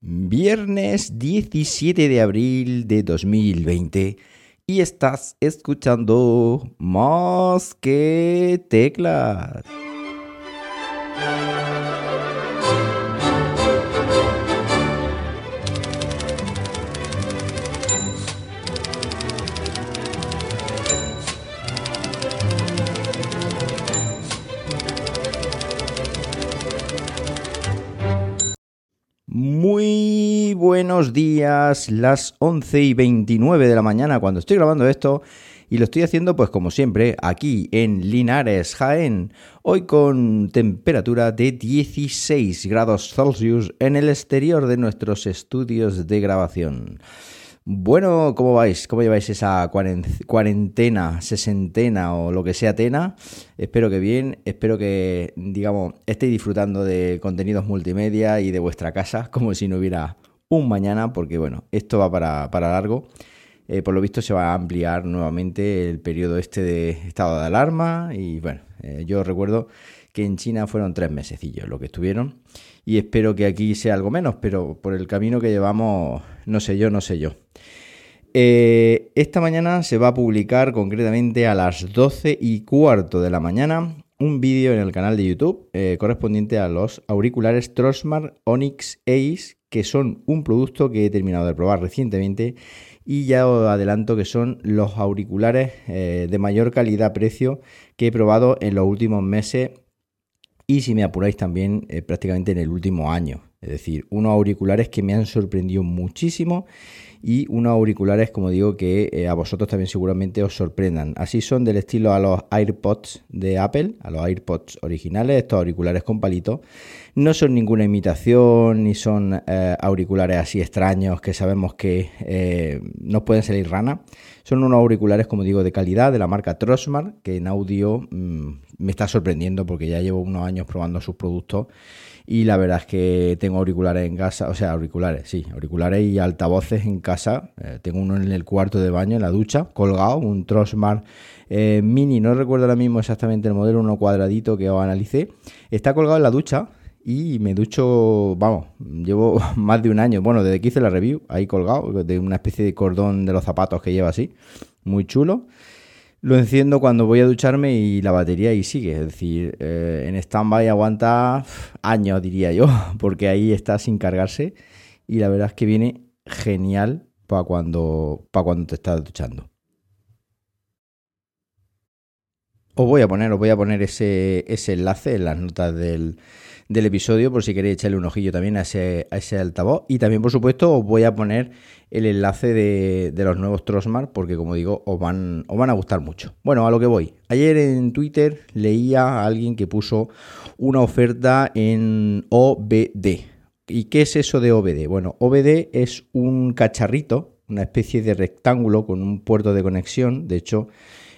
Viernes 17 de abril de 2020 y estás escuchando más que teclas. Buenos días, las 11 y 29 de la mañana cuando estoy grabando esto y lo estoy haciendo pues como siempre aquí en Linares, Jaén, hoy con temperatura de 16 grados Celsius en el exterior de nuestros estudios de grabación. Bueno, ¿cómo vais? ¿Cómo lleváis esa cuarentena, sesentena o lo que sea tena? Espero que bien, espero que, digamos, estéis disfrutando de contenidos multimedia y de vuestra casa como si no hubiera un mañana, porque bueno, esto va para, largo. Eh, por lo visto se va a ampliar nuevamente el periodo este de estado de alarma y bueno, eh, yo recuerdo que en China fueron tres mesecillos lo que estuvieron y espero que aquí sea algo menos, pero por el camino que llevamos, no sé yo, no sé yo. Eh, esta mañana se va a publicar concretamente a las 12 y cuarto de la mañana un vídeo en el canal de YouTube correspondiente a los auriculares Trosmar Onyx Ace, que son un producto que he terminado de probar recientemente y ya os adelanto que son los auriculares eh, de mayor calidad-precio que he probado en los últimos meses y si me apuráis también prácticamente en el último año. Es decir, unos auriculares que me han sorprendido muchísimo y unos auriculares, como digo, que eh, a vosotros también seguramente os sorprendan. Así son del estilo a los AirPods de Apple, a los AirPods originales, estos auriculares con palito. No son ninguna imitación, ni son eh, auriculares así extraños que sabemos que eh, nos pueden salir rana. Son unos auriculares, como digo, de calidad, de la marca Trosmar, que en audio mm, me está sorprendiendo porque ya llevo unos años probando sus productos y la verdad es que tengo auriculares en casa, o sea, auriculares, sí, auriculares y altavoces en casa. Eh, tengo uno en el cuarto de baño, en la ducha, colgado, un Trosmart eh, Mini, no recuerdo ahora mismo exactamente el modelo, uno cuadradito que os analicé. Está colgado en la ducha y me ducho, vamos, llevo más de un año, bueno, desde que hice la review, ahí colgado, de una especie de cordón de los zapatos que lleva así, muy chulo. Lo enciendo cuando voy a ducharme y la batería ahí sigue. Es decir, eh, en stand-by aguanta años, diría yo, porque ahí está sin cargarse y la verdad es que viene genial para cuando, para cuando te estás duchando. Os voy a poner, os voy a poner ese, ese enlace en las notas del, del episodio por si queréis echarle un ojillo también a ese, a ese altavoz. Y también, por supuesto, os voy a poner el enlace de, los nuevos Trosmar porque, como digo, os van, os van a gustar mucho. Bueno, a lo que voy. Ayer en Twitter leía a alguien que puso una oferta en OBD. ¿Y qué es eso de OBD? Bueno, OBD es un cacharrito, una especie de rectángulo con un puerto de conexión. De hecho,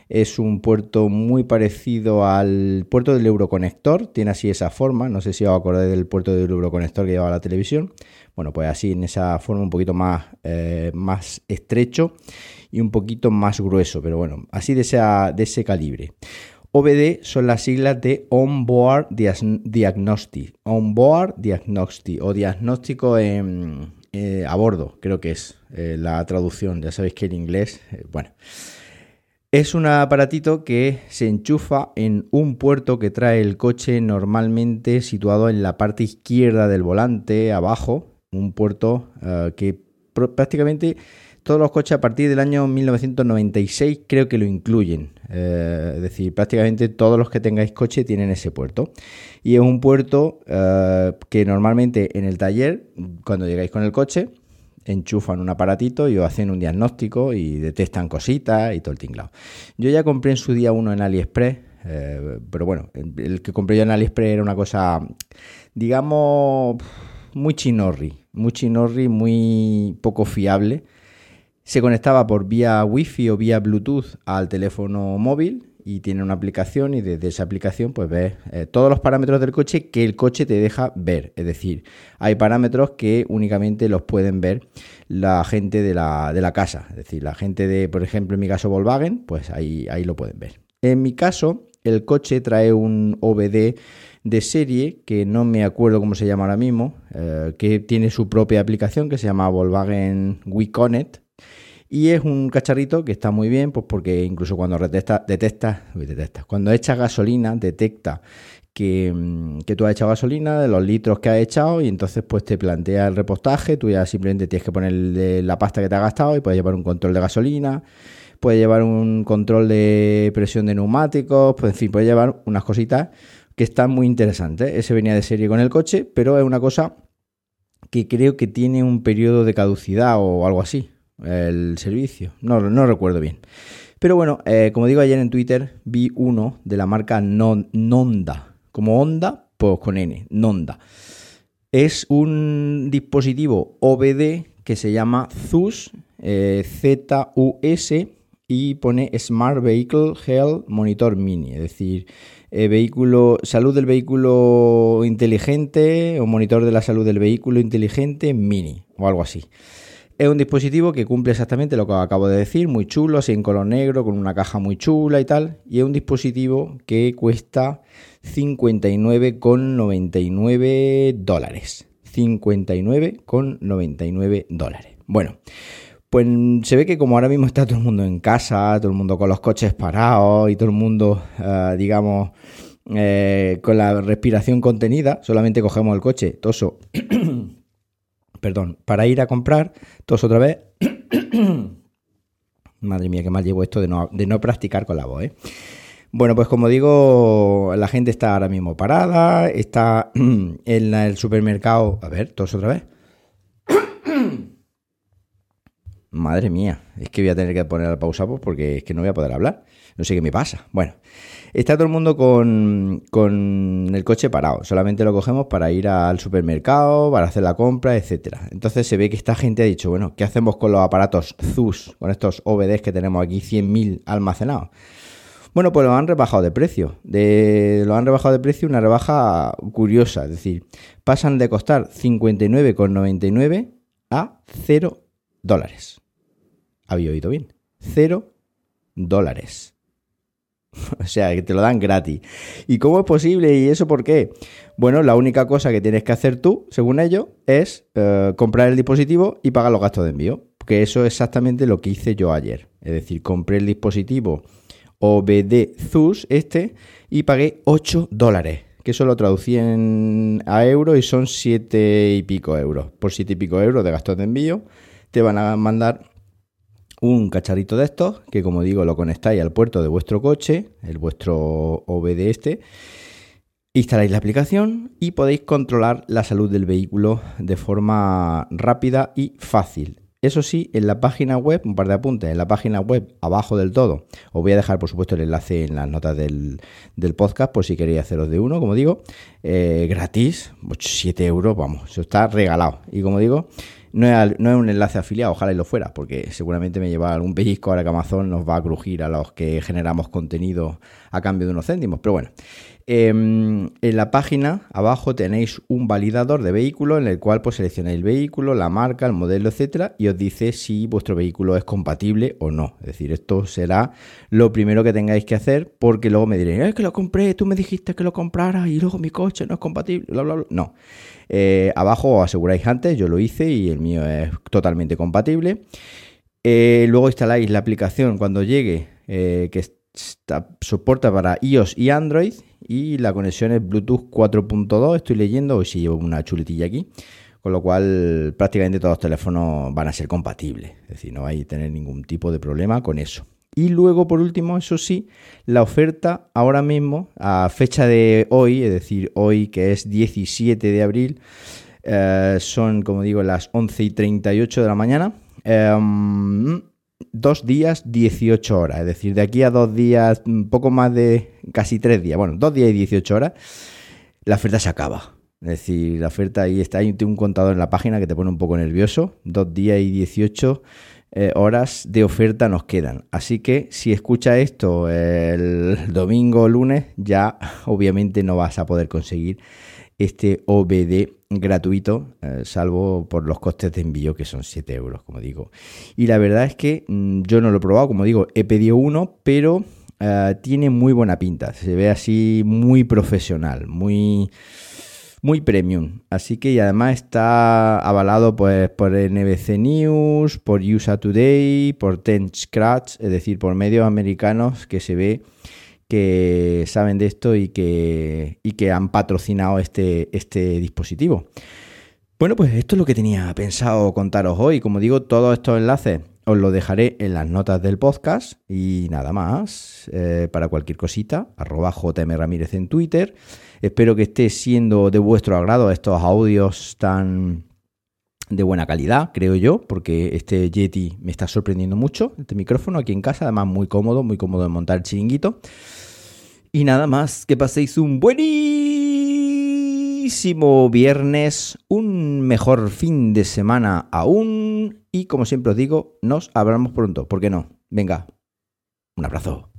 es un puerto muy parecido al puerto del Euroconector, tiene así esa forma, no sé si os acordáis del puerto del Euroconector que llevaba la televisión. Bueno, pues así en esa forma un poquito más, eh, más estrecho y un poquito más grueso, pero bueno, así de, de ese calibre. OBD son las siglas de Onboard Diagnostic. Onboard Diagnostic o diagnóstico eh, a bordo, creo que es eh, la traducción. Ya sabéis que en inglés, bueno. Es un aparatito que se enchufa en un puerto que trae el coche normalmente situado en la parte izquierda del volante, abajo, un puerto eh, que prácticamente todos los coches a partir del año 1996 creo que lo incluyen. Eh, es decir, prácticamente todos los que tengáis coche tienen ese puerto. Y es un puerto eh, que normalmente en el taller, cuando llegáis con el coche, enchufan un aparatito y hacen un diagnóstico y detectan cositas y todo el tinglado. Yo ya compré en su día uno en AliExpress, eh, pero bueno, el, que compré yo en AliExpress era una cosa, digamos, muy chinorri, muy chinorri, muy poco fiable. Se conectaba por vía Wi-Fi o vía Bluetooth al teléfono móvil y tiene una aplicación y desde esa aplicación pues ves eh, todos los parámetros del coche que el coche te deja ver. Es decir, hay parámetros que únicamente los pueden ver la gente de la, de la casa. Es decir, la gente de, por ejemplo, en mi caso Volkswagen, pues ahí, ahí lo pueden ver. En mi caso, el coche trae un OBD de serie que no me acuerdo cómo se llama ahora mismo, eh, que tiene su propia aplicación que se llama Volkswagen WeConnect. Y es un cacharrito que está muy bien, pues porque incluso cuando detecta, detecta, cuando echa gasolina, detecta Mm, que, tú has echado gasolina, de los litros que has echado, y entonces pues te plantea el repostaje, tú ya simplemente tienes que poner la pasta que te ha gastado y puedes llevar un control de gasolina, puedes llevar un control de presión de neumáticos, pues en fin, puedes llevar unas cositas que están muy interesantes. Ese venía de serie con el coche, pero es una cosa que creo que tiene un periodo de caducidad o algo así, el servicio, no, no recuerdo bien. Pero bueno, eh, como digo ayer en Twitter, vi uno de la marca Nonda, como Onda, pues con N, Nonda. Es un dispositivo OBD que se llama ZUS, eh, Z-U-S, y pone Smart Vehicle Health Monitor Mini, es decir, eh, vehículo, salud del vehículo inteligente o monitor de la salud del vehículo inteligente mini o algo así. Es un dispositivo que cumple exactamente lo que acabo de decir, muy chulo, así en color negro, con una caja muy chula y tal. Y es un dispositivo que cuesta 59,99 dólares. 59,99 dólares. Bueno, pues se ve que como ahora mismo está todo el mundo en casa, todo el mundo con los coches parados y todo el mundo, eh, digamos, eh, con la respiración contenida, solamente cogemos el coche, toso perdón, para ir a comprar, todos otra vez. Madre mía, qué mal llevo esto de no, de no practicar con la voz, ¿eh? Bueno, pues como digo, la gente está ahora mismo parada, está en el supermercado. A ver, todos otra vez. Madre mía, es que voy a tener que poner la pausa pues, porque es que no voy a poder hablar. No sé qué me pasa. Bueno, está todo el mundo con, con el coche parado. Solamente lo cogemos para ir al supermercado, para hacer la compra, etcétera. Entonces se ve que esta gente ha dicho, bueno, ¿qué hacemos con los aparatos ZUS, con estos OBDs que tenemos aquí 100.000 almacenados? Bueno, pues lo han rebajado de precio. De, lo han rebajado de precio una rebaja curiosa. Es decir, pasan de costar 59,99 a 0 dólares. Había oído bien. 0 dólares. o sea, que te lo dan gratis. ¿Y cómo es posible? ¿Y eso por qué? Bueno, la única cosa que tienes que hacer tú, según ellos, es eh, comprar el dispositivo y pagar los gastos de envío. Que eso es exactamente lo que hice yo ayer. Es decir, compré el dispositivo OBD ZUS este y pagué 8 dólares que eso lo traducí en, a euros y son 7 y pico euros. Por 7 y pico euros de gastos de envío te van a mandar un cacharrito de estos que como digo lo conectáis al puerto de vuestro coche, el vuestro OBD este, instaláis la aplicación y podéis controlar la salud del vehículo de forma rápida y fácil. Eso sí, en la página web, un par de apuntes, en la página web, abajo del todo, os voy a dejar por supuesto el enlace en las notas del, podcast por si queréis haceros de uno, como digo, eh, gratis, 7 euros, vamos, eso está regalado. Y como digo, no es, un enlace afiliado, ojalá y lo fuera, porque seguramente me lleva algún pellizco ahora que Amazon nos va a crujir a los que generamos contenido a cambio de unos céntimos. Pero bueno, en la página abajo tenéis un validador de vehículo en el cual pues seleccionáis el vehículo, la marca, el modelo, etcétera, y os dice si vuestro vehículo es compatible o no. Es decir, esto será lo primero que tengáis que hacer, porque luego me diréis, que lo compré, tú me dijiste que lo comprara y luego mi coche no es compatible, bla, bla, bla. No. Eh, abajo os aseguráis antes, yo lo hice y el mío es totalmente compatible. Eh, luego instaláis la aplicación cuando llegue, eh, que soporta para iOS y Android. Y la conexión es Bluetooth 4.2. Estoy leyendo, hoy sí llevo una chuletilla aquí. Con lo cual prácticamente todos los teléfonos van a ser compatibles. Es decir, no hay tener ningún tipo de problema con eso. Y luego, por último, eso sí, la oferta ahora mismo, a fecha de hoy, es decir, hoy que es 17 de abril, eh, son, como digo, las 11 y 38 de la mañana. Em, dos días, 18 horas. Es decir, de aquí a dos días, un poco más de casi tres días, bueno, dos días y 18 horas, la oferta se acaba. Es decir, la oferta ahí está, hay un contador en la página que te pone un poco nervioso. Dos días y 18 eh, horas de oferta nos quedan. Así que si escucha esto el domingo o lunes, ya obviamente no vas a poder conseguir este OBD gratuito, eh, salvo por los costes de envío que son 7 euros, como digo. Y la verdad es que mm, yo no lo he probado, como digo, he pedido uno, pero eh, tiene muy buena pinta. Se ve así muy profesional, muy, muy premium. Así que y además está avalado pues, por NBC News, por USA Today, por Ten Scratch, es decir, por medios americanos que se ve que saben de esto y que, y que han patrocinado este, este dispositivo. Bueno, pues esto es lo que tenía pensado contaros hoy. Como digo, todos estos enlaces os los dejaré en las notas del podcast y nada más. Eh, para cualquier cosita, arroba JM Ramírez en Twitter. Espero que esté siendo de vuestro agrado estos audios tan de buena calidad, creo yo, porque este Yeti me está sorprendiendo mucho. Este micrófono aquí en casa, además muy cómodo, muy cómodo de montar el chiringuito. Y nada más, que paséis un buenísimo viernes, un mejor fin de semana aún. Y como siempre os digo, nos hablamos pronto, ¿por qué no? Venga, un abrazo.